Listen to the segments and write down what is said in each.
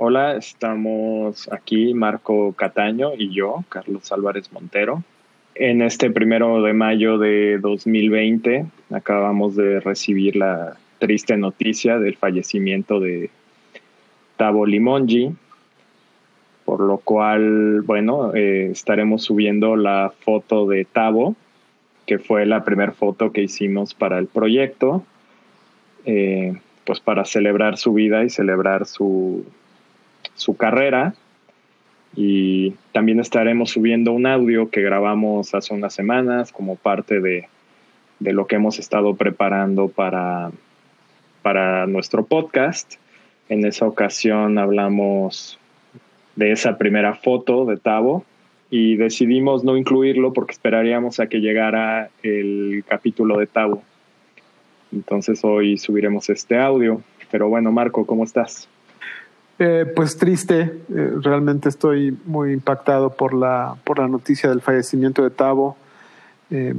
Hola, estamos aquí Marco Cataño y yo, Carlos Álvarez Montero. En este primero de mayo de 2020 acabamos de recibir la triste noticia del fallecimiento de Tavo Limongi, por lo cual, bueno, eh, estaremos subiendo la foto de Tavo, que fue la primera foto que hicimos para el proyecto, eh, pues para celebrar su vida y celebrar su, su carrera. Y también estaremos subiendo un audio que grabamos hace unas semanas como parte de, de lo que hemos estado preparando para, para nuestro podcast. En esa ocasión hablamos de esa primera foto de Tavo y decidimos no incluirlo porque esperaríamos a que llegara el capítulo de Tavo. Entonces hoy subiremos este audio. Pero bueno, Marco, ¿cómo estás? Eh, pues triste, eh, realmente estoy muy impactado por la, por la noticia del fallecimiento de Tavo. Eh,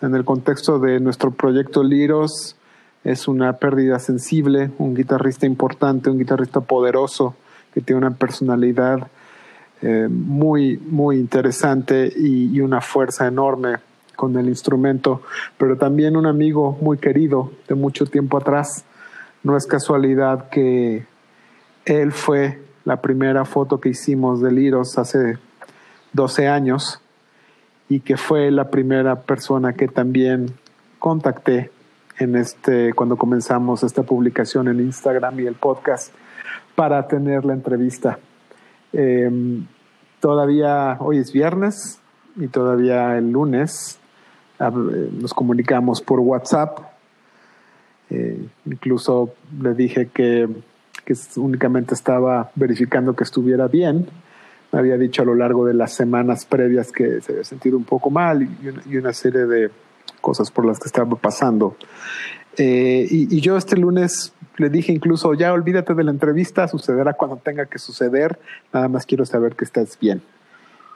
en el contexto de nuestro proyecto Liros, es una pérdida sensible, un guitarrista importante, un guitarrista poderoso que tiene una personalidad muy, muy interesante y una fuerza enorme con el instrumento, pero también un amigo muy querido de mucho tiempo atrás. No es casualidad que él fue la primera foto que hicimos de Liros hace 12 años y que fue la primera persona que también contacté en este cuando comenzamos esta publicación en Instagram y el podcast para tener la entrevista. Em, todavía hoy es viernes y todavía el lunes nos comunicamos por WhatsApp. Eh, incluso le dije que que únicamente estaba verificando que estuviera bien. Me había dicho a lo largo de las semanas previas que se había sentido un poco mal y una, serie de cosas por las que estaba pasando. Eh, y, yo este lunes le dije incluso, ya olvídate de la entrevista, sucederá cuando tenga que suceder, nada más quiero saber que estás bien.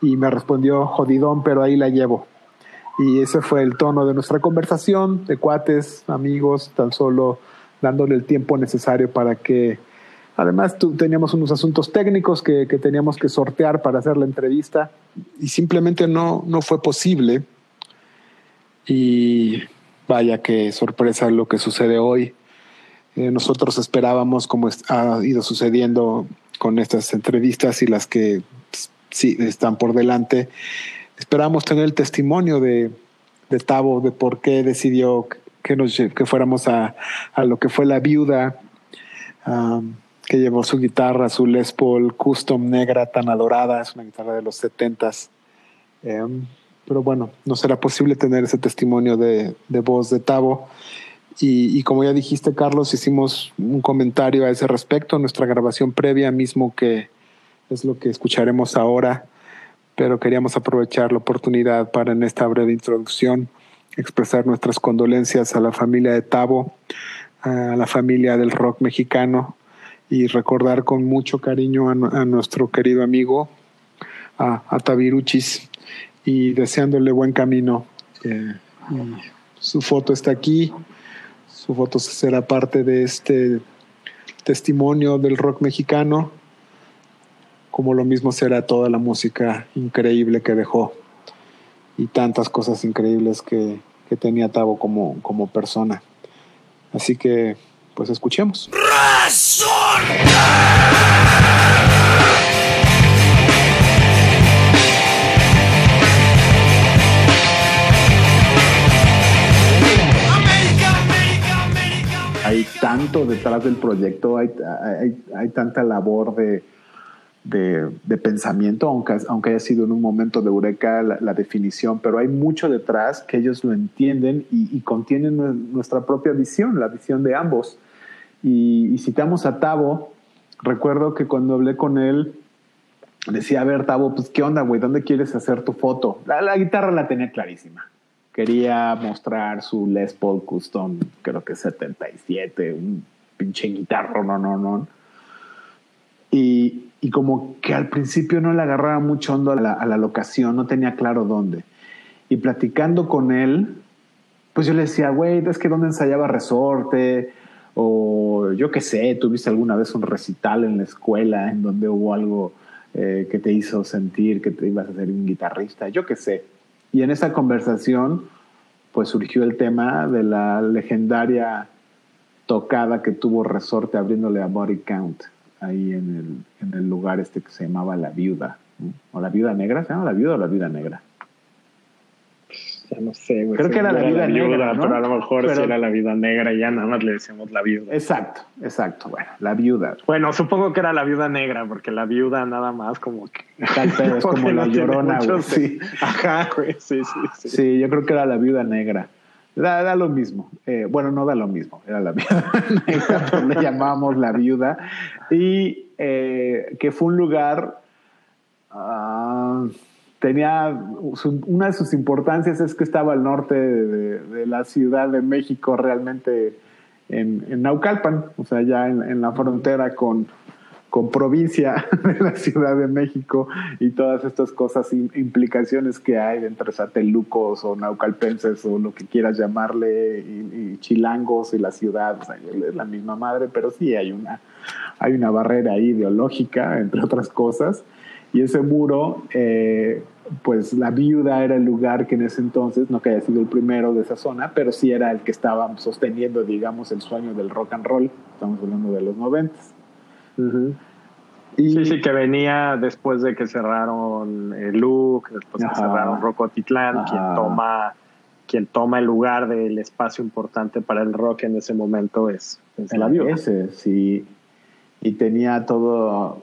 Y me respondió, jodidón, pero ahí la llevo. Y ese fue el tono de nuestra conversación, de cuates, amigos, tan solo dándole el tiempo necesario para que Además, teníamos unos asuntos técnicos que, teníamos que sortear para hacer la entrevista y simplemente no, no fue posible. Y vaya que sorpresa lo que sucede hoy. Eh, nosotros esperábamos, como ha ido sucediendo con estas entrevistas y las que sí están por delante, esperábamos tener el testimonio de, de Tavo de por qué decidió que, nos, que fuéramos a, a lo que fue la viuda que llevó su guitarra, su Les Paul Custom negra tan adorada, es una guitarra de los setentas. Em, pero bueno, no será posible tener ese testimonio de, voz de Tavo. Y, como ya dijiste, Carlos, hicimos un comentario a ese respecto, nuestra grabación previa mismo que es lo que escucharemos ahora, pero queríamos aprovechar la oportunidad para en esta breve introducción expresar nuestras condolencias a la familia de Tavo, a la familia del rock mexicano, y recordar con mucho cariño a, nuestro querido amigo, a, a, Taviruchis, y deseándole buen camino. Eh, su foto está aquí, su foto será parte de este testimonio del rock mexicano, como lo mismo será toda la música increíble que dejó y tantas cosas increíbles que, que tenía Tavo como, como persona. Así que pues escuchemos. Hay tanto detrás del proyecto, hay, hay, tanta labor de, de, pensamiento, aunque, aunque haya sido en un momento de eureka la, definición, pero hay mucho detrás que ellos lo entienden y, y contienen nuestra propia visión, la visión de ambos. Y, citamos a Tavo. Recuerdo que cuando hablé con él, decía, a ver, Tavo, pues qué onda, güey, ¿dónde quieres hacer tu foto? La, guitarra la tenía clarísima. Quería mostrar su Les Paul Custom, creo que 77, un pinche guitarro, no, no, no. Y, y como que al principio no le agarraba mucho hondo a la, a la locación, no tenía claro dónde. Y platicando con él, pues yo le decía, güey, es que dónde ensayaba Resorte, o yo qué sé, tuviste alguna vez un recital en la escuela en donde hubo algo eh, que te hizo sentir que te ibas a ser un guitarrista, yo qué sé. Y en esa conversación, pues surgió el tema de la legendaria tocada que tuvo Resorte abriéndole a Body Count ahí en el, en el lugar este que se llamaba La Viuda. ¿O La Viuda Negra? ¿Se llama La Viuda o La Viuda Negra? Ya no sé, güey. Creo que era la vida negra, ¿no? pero a lo mejor Pero- sí era la vida negra y ya nada más le decíamos la viuda. Exacto, exacto. Bueno, La Viuda. Bueno, supongo que era la viuda negra, porque la viuda nada más como que... Tal pedo, es como la llorona, güey. Sí. Ajá, güey, sí, sí, sí. Sí, yo creo que era la viuda negra. Da, da lo mismo. Eh, bueno, no da lo mismo. Era la viuda negra, pero le llamábamos la viuda. Y eh, que fue un lugar. ah, tenía. su- una de sus importancias es que estaba al norte de, la Ciudad de México, realmente en, Naucalpan, o sea, ya en, la frontera con, con provincia de la Ciudad de México y todas estas cosas, im- implicaciones que hay entre satelucos o naucalpenses o lo que quieras llamarle, y, y chilangos y la ciudad, o sea, es la misma madre, pero sí hay una, hay una barrera ideológica, entre otras cosas. Y ese muro, eh, pues la viuda era el lugar que en ese entonces, no que haya sido el primero de esa zona, pero sí era el que estaba sosteniendo, digamos, el sueño del rock and roll. Estamos hablando de los noventas. Y Sí, sí, que venía después de que cerraron el Look, después que Ajá. cerraron Rocotitlán, quien toma, quien toma el lugar del espacio importante para el rock en ese momento es, es la viuda. Ese, sí. Y tenía todo,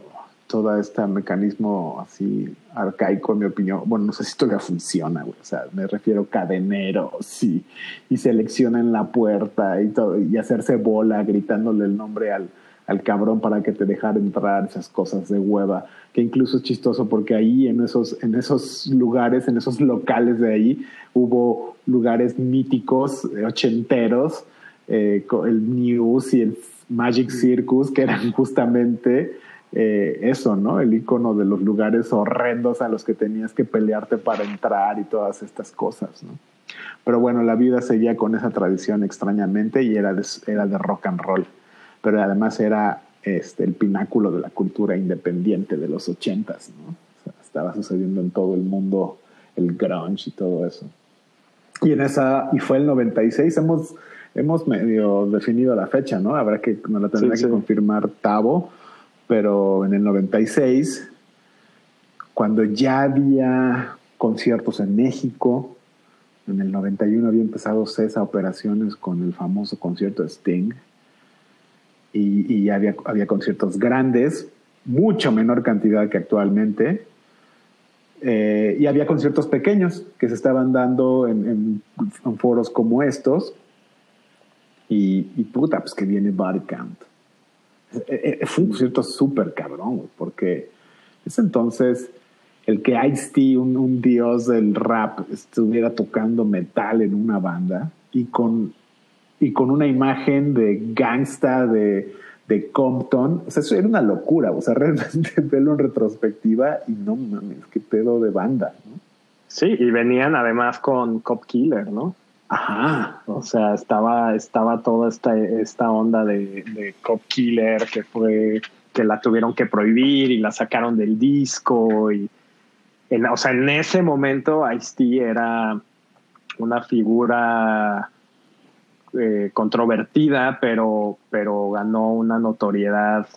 todo este mecanismo así arcaico, en mi opinión. Bueno, no sé si todavía funciona, güey. O sea, me refiero cadeneros y, y selecciona en la puerta y todo, y hacerse bola gritándole el nombre al, al cabrón para que te dejara entrar, esas cosas de hueva, que incluso es chistoso porque ahí en esos, en esos lugares, en esos locales de ahí, hubo lugares míticos, eh, ochenteros, eh, el News y el Magic Circus, que eran justamente eh, eso, ¿no? El icono de los lugares horrendos a los que tenías que pelearte para entrar y todas estas cosas, ¿no? Pero bueno, la vida seguía con esa tradición extrañamente y era de, era de rock and roll. Pero además era este, el pináculo de la cultura independiente de los ochentas, ¿no? O sea, estaba sucediendo en todo el mundo el grunge y todo eso. Y en esa, y fue el 96, hemos, hemos medio definido la fecha, ¿no? Habrá que, me lo tendrá Sí, que sí. confirmar Tavo, pero en el 96, cuando ya había conciertos en México, en el 91 había empezado CESA operaciones con el famoso concierto de Sting, y, y había, había conciertos grandes, mucho menor cantidad que actualmente, eh, y había conciertos pequeños que se estaban dando en, foros como estos. Y, y puta, pues que viene eh, Fue un concierto súper cabrón, porque ese entonces el que Ice-T, un dios del rap, estuviera tocando metal en una banda y con, y con una imagen de gangsta de, de Compton, o sea, eso era una locura, o sea, realmente verlo en retrospectiva y no mames, qué pedo de banda, ¿no? Sí, y venían además con Cop Killer, ¿no? Ajá, O sea, estaba, estaba toda esta, esta onda de, de Cop Killer que fue que la tuvieron que prohibir y la sacaron del disco y en, o sea, en ese momento Ice-T era una figura eh, controvertida, pero, pero ganó una notoriedad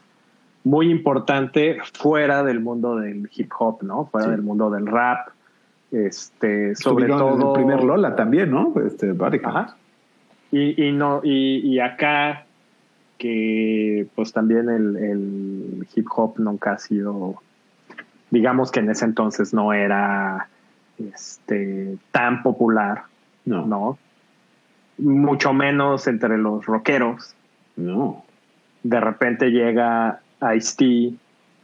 muy importante fuera del mundo del hip hop, ¿no? Fuera Sí. del mundo del rap. Este, sobre en todo. el primer Lola también, ¿no? Este. Ajá. Y, y no, y, y acá, que pues también el, el hip hop nunca ha sido, digamos que en ese entonces no era este tan popular, No, no, ¿no? Mucho menos entre los rockeros. no. De repente llega Ice-T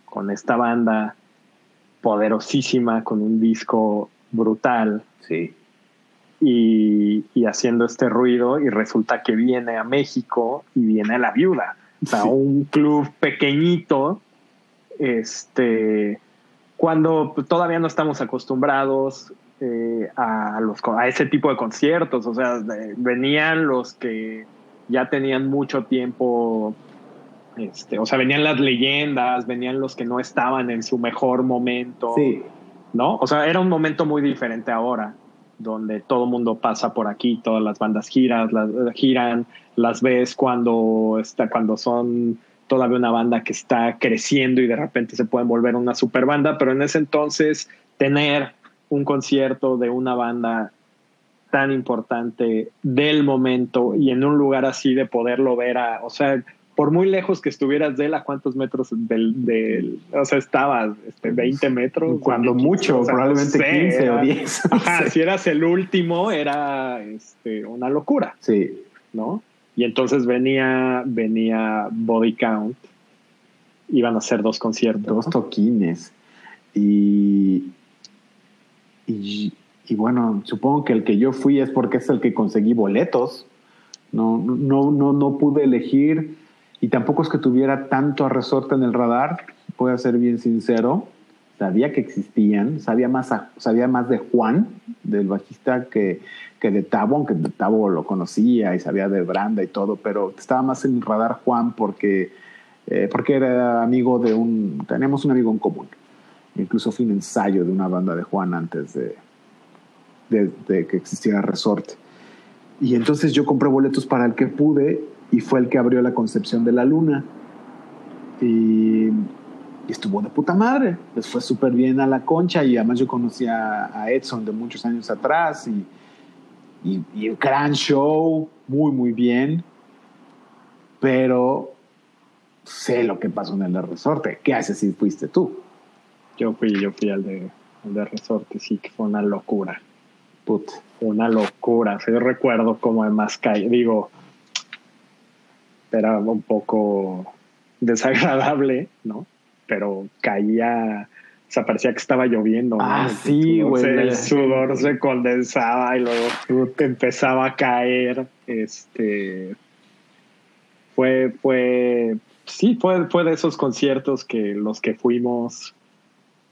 con esta banda poderosísima, con un disco brutal Sí. y, y haciendo este ruido y resulta que viene a México y viene a la viuda. O sea, Sí. un club pequeñito, este, cuando todavía no estamos acostumbrados eh, a, los, a ese tipo de conciertos. O sea, de- venían los que ya tenían mucho tiempo, este, o sea, venían las leyendas, venían los que no estaban en su mejor momento, Sí, ¿no? O sea, era un momento muy diferente ahora, donde todo el mundo pasa por aquí, todas las bandas giran, las, giran, las ves cuando, está, cuando son todavía una banda que está creciendo y de repente se pueden volver una super banda, pero en ese entonces tener un concierto de una banda tan importante del momento y en un lugar así de poderlo ver a, o sea, por muy lejos que estuvieras de él, ¿a cuántos metros del, del o sea, estabas, este, 20 metros? cuando 15, mucho, o sea, probablemente no sé, 15 o era- 10. Ajá, si eras el último, era este, una locura, Sí, ¿no? Y entonces venía, venía Body Count, iban a hacer dos conciertos. dos toquines. Y, y, y bueno, supongo que el que yo fui es porque es el que conseguí boletos. No, no, no, no pude elegir y tampoco es que tuviera tanto a resorte en el radar, voy a ser bien sincero. Sabía que existían, sabía más, sabía más de Juan, del bajista, que, que de Tabo, aunque de Tabo lo conocía y sabía de Branda y todo, pero estaba más en el radar Juan porque, eh, porque era amigo de un, teníamos un amigo en común. Incluso fui un ensayo de una banda de Juan antes de, de que existiera Resorte. Y entonces yo compré boletos para el que pude y fue el que abrió la concepción de la luna. Y, y estuvo de puta madre. Les fue súper bien a la concha y además yo conocía a Edson de muchos años atrás y, y, y un gran show, muy, muy bien. Pero sé lo que pasó en el de Resorte. ¿Qué haces si fuiste tú? Yo fui, yo fui al de, al de Resorte, sí, que fue una locura. Put. Una locura. O sea, yo recuerdo como además caí, digo, era un poco desagradable, ¿no? Pero caía, o sea, parecía que estaba lloviendo. Ah, El sí, güey. El sudor se condensaba y luego empezaba a caer. Este fue, fue, sí, fue, fue de esos conciertos que los que fuimos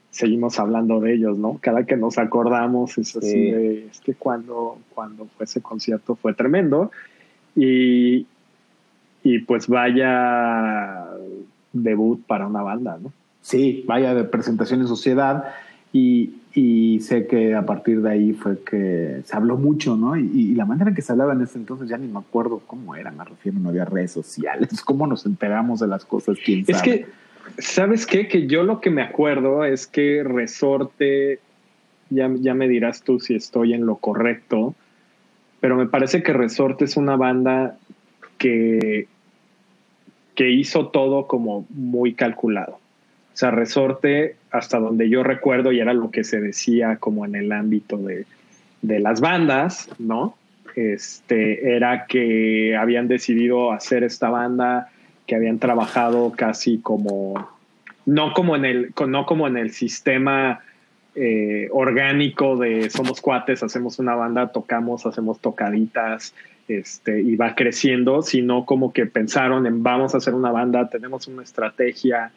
seguimos hablando de ellos, ¿no? Cada que nos acordamos es así Sí. de, es que cuando, cuando fue ese concierto fue tremendo y, y pues vaya debut para una banda, ¿no? Sí, vaya de presentación en sociedad y, y sé que a partir de ahí fue que se habló mucho, ¿no? Y, y la manera en que se hablaba en ese entonces ya ni me acuerdo cómo era, me refiero, no había redes sociales, cómo nos enteramos de las cosas, quién Es que, ¿sabes qué? Que yo lo que me acuerdo es que Resorte, ya, ya me dirás tú si estoy en lo correcto, pero me parece que Resorte es una banda que, que hizo todo como muy calculado. O sea, Resorte, hasta donde yo recuerdo, y era lo que se decía como en el ámbito de, de las bandas, ¿no? Este, era que habían decidido hacer esta banda, que habían trabajado casi como, no como en el, no como en el sistema eh, orgánico de somos cuates, hacemos una banda, tocamos, hacemos tocaditas, este, y va creciendo, sino como que pensaron en vamos a hacer una banda, tenemos una estrategia,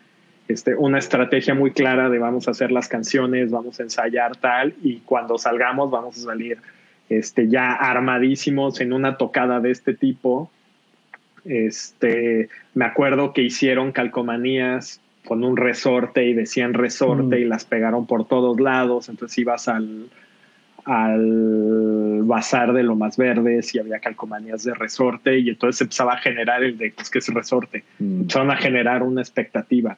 este, una estrategia muy clara de vamos a hacer las canciones, vamos a ensayar tal, y cuando salgamos vamos a salir este, ya armadísimos en una tocada de este tipo. Este, me acuerdo que hicieron calcomanías con un resorte y decían resorte Mm. y las pegaron por todos lados, entonces ibas al, al bazar de lo más verdes y había calcomanías de resorte y entonces empezaba a generar el de pues que es resorte Mm. empezaron a generar una expectativa,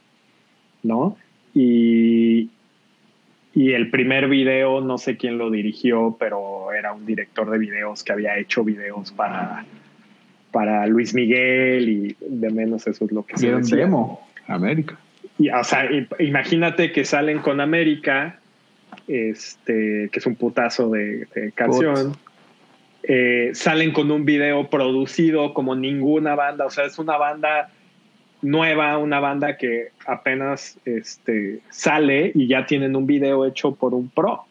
¿no? Y, y el primer video, no sé quién lo dirigió, pero era un director de videos que había hecho videos para, para Luis Miguel y de menos eso es lo que se demo, América. Y, o sea, imagínate que salen con América, este, que es un putazo de, de canción. Eh, salen con un video producido como ninguna banda, o sea, es una banda nueva, una banda que apenas este, sale y ya tienen un video hecho por un pro,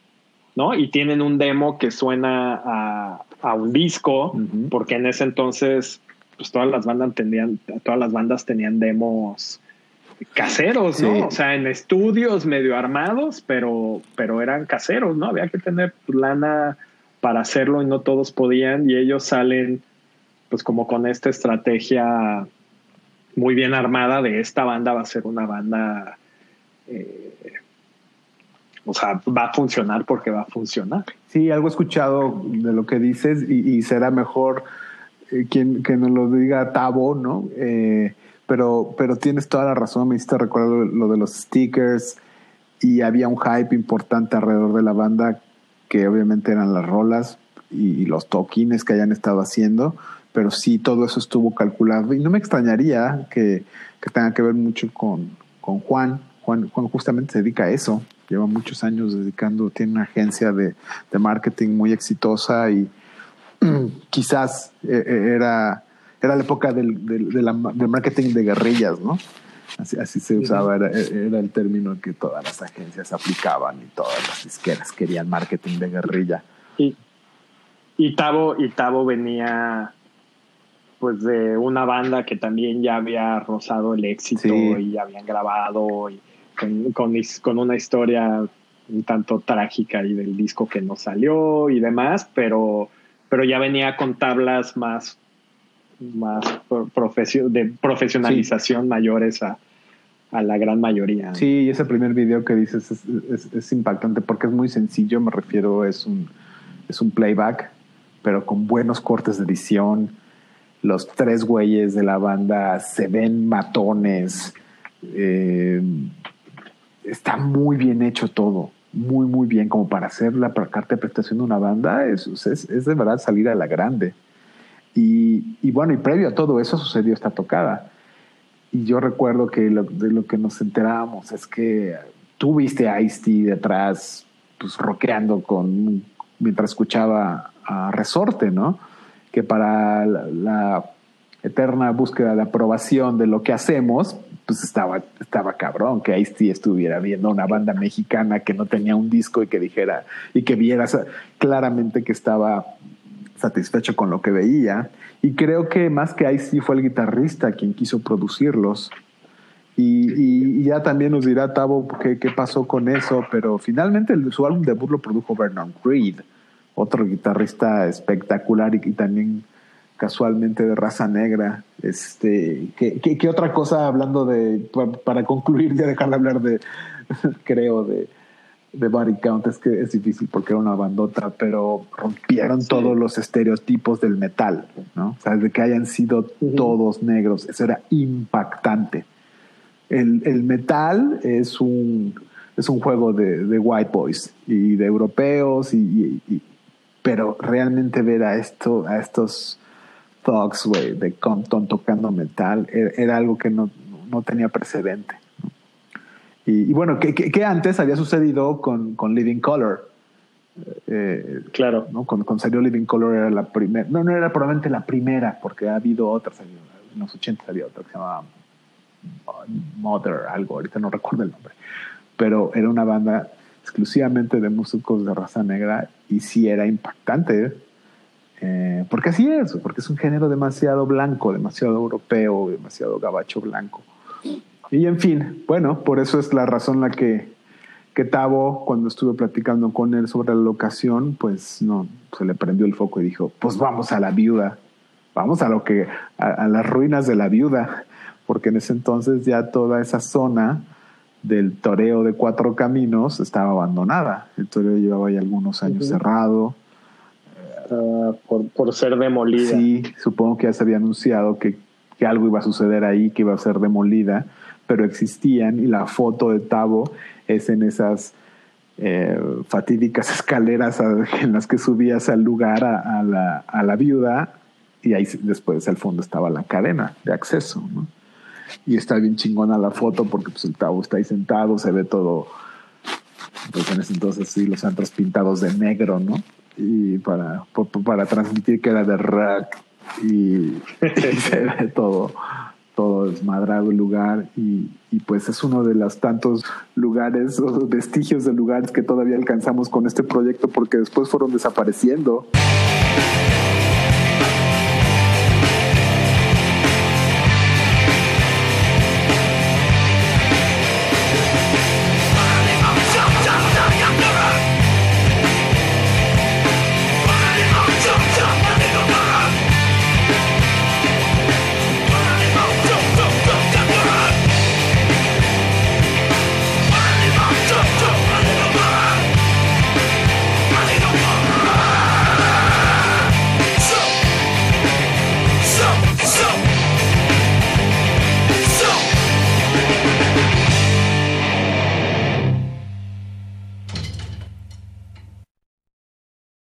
¿no? Y tienen un demo que suena a, a un disco, porque en ese entonces, pues todas las bandas tenían, todas las bandas tenían demos caseros, ¿no? Sí. O sea, en estudios medio armados, pero, pero eran caseros, ¿no? Había que tener lana para hacerlo y no todos podían y ellos salen pues como con esta estrategia muy bien armada de esta banda va a ser una banda, eh, o sea, va a funcionar porque va a funcionar. Sí, algo escuchado de lo que dices y, será mejor eh, quien que nos lo diga Tabo, ¿no? Eh, pero, pero tienes toda la razón, me hiciste recordar lo, de los stickers y había un hype importante alrededor de la banda que obviamente eran las rolas y, los toquines que hayan estado haciendo, pero sí todo eso estuvo calculado y no me extrañaría que, que tenga que ver mucho con, con Juan. Juan. Juan justamente se dedica a eso, lleva muchos años dedicando, tiene una agencia de, de marketing muy exitosa y quizás eh, eh, era era la época del, del, marketing de guerrillas, ¿no? Así, así se usaba, era, era, el término que todas las agencias aplicaban y todas las disqueras querían marketing de guerrilla. Y, y, Tavo, y Tavo venía pues de una banda que también ya había rozado el éxito y habían grabado y con, con, con, una historia un tanto trágica y del disco que no salió y demás, pero, pero ya venía con tablas más más de profesionalización mayores a, la gran mayoría. Sí, ese primer video que dices es, impactante porque es muy sencillo, me refiero, es un, es un playback, pero con buenos cortes de edición. Los tres güeyes de la banda se ven matones. Eh, está muy bien hecho todo, muy, muy bien, como para hacer la carta de prestación de una banda, es, es, es de verdad salir a la grande. Y, bueno, y previo a todo eso sucedió esta tocada. Y yo recuerdo que de lo que nos enterábamos es que tú viste a Ice-T detrás, pues rockeando con, mientras escuchaba a Resorte, ¿no? Que para la, eterna búsqueda de aprobación de lo que hacemos, pues estaba, estaba cabrón que Ice-T estuviera viendo una banda mexicana que no tenía un disco y que dijera, y que viera claramente que estaba satisfecho con lo que veía. Y creo que más que ahí sí fue el guitarrista quien quiso producirlos. Y, ya también nos dirá Tavo qué, qué pasó con eso, pero finalmente su álbum debut lo produjo Vernon Reed, otro guitarrista espectacular y, también casualmente de raza negra. Este, ¿qué, qué, otra cosa hablando de, para concluir, ya dejar de hablar de, creo, de, de Body Count es que es difícil porque era una bandota, pero rompieron todos los estereotipos del metal, ¿no? O sea, de que hayan sido todos negros, eso era impactante. El, el, metal es un, es un juego de, de white boys y de europeos, y, pero realmente ver a, esto, a estos thugs, güey, de Compton tocando metal, era, era algo que no, no tenía precedente. Y, bueno, ¿qué, antes había sucedido con, con Living Color? Eh, claro. ¿no? Cuando, cuando, salió Living Color era la primera, no, no era probablemente la primera, porque ha habido otras, en los 80 había otra que se llamaba Mother, algo, ahorita no recuerdo el nombre, pero era una banda exclusivamente de músicos de raza negra y sí era impactante, eh, porque así es, porque es un género demasiado blanco, demasiado europeo, demasiado gabacho blanco. Y en fin, bueno, por eso es la razón la que, que Tavo, cuando estuve platicando con él sobre la locación, pues no, se le prendió el foco y dijo, pues vamos a la viuda, vamos a lo que, a, las ruinas de la viuda, porque en ese entonces ya toda esa zona del toreo de cuatro caminos estaba abandonada. El toreo llevaba ya algunos años cerrado. Ah, por, por, ser demolida. Sí, supongo que ya se había anunciado que, que, algo iba a suceder ahí, que iba a ser demolida pero existían y la foto de Tavo es en esas eh, fatídicas escaleras en las que subías al lugar a, la, viuda y ahí después al fondo estaba la cadena de acceso. ¿no? Y está bien chingona la foto porque pues, el Tavo está ahí sentado, se ve todo, pues en ese entonces sí, los antros pintados de negro, ¿no? Y para, para transmitir que era de rock y se ve todo todo desmadrado el lugar y, pues es uno de los tantos lugares o vestigios de lugares que todavía alcanzamos con este proyecto porque después fueron desapareciendo.